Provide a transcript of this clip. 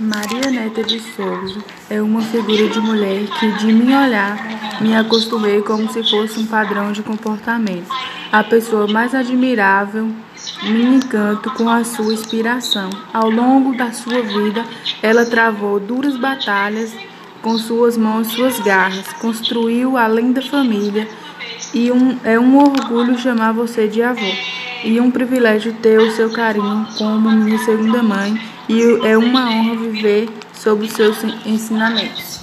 Maria Neta de Souza é uma figura de mulher que, de me olhar, me acostumei como se fosse um padrão de comportamento. A pessoa mais admirável, me encanto com a sua inspiração. Ao longo da sua vida, ela travou duras batalhas com suas mãos suas garras, construiu além da família e um, é um orgulho chamar você de avó e um privilégio ter o seu carinho como minha segunda mãe e é uma honra viver sob os seus ensinamentos.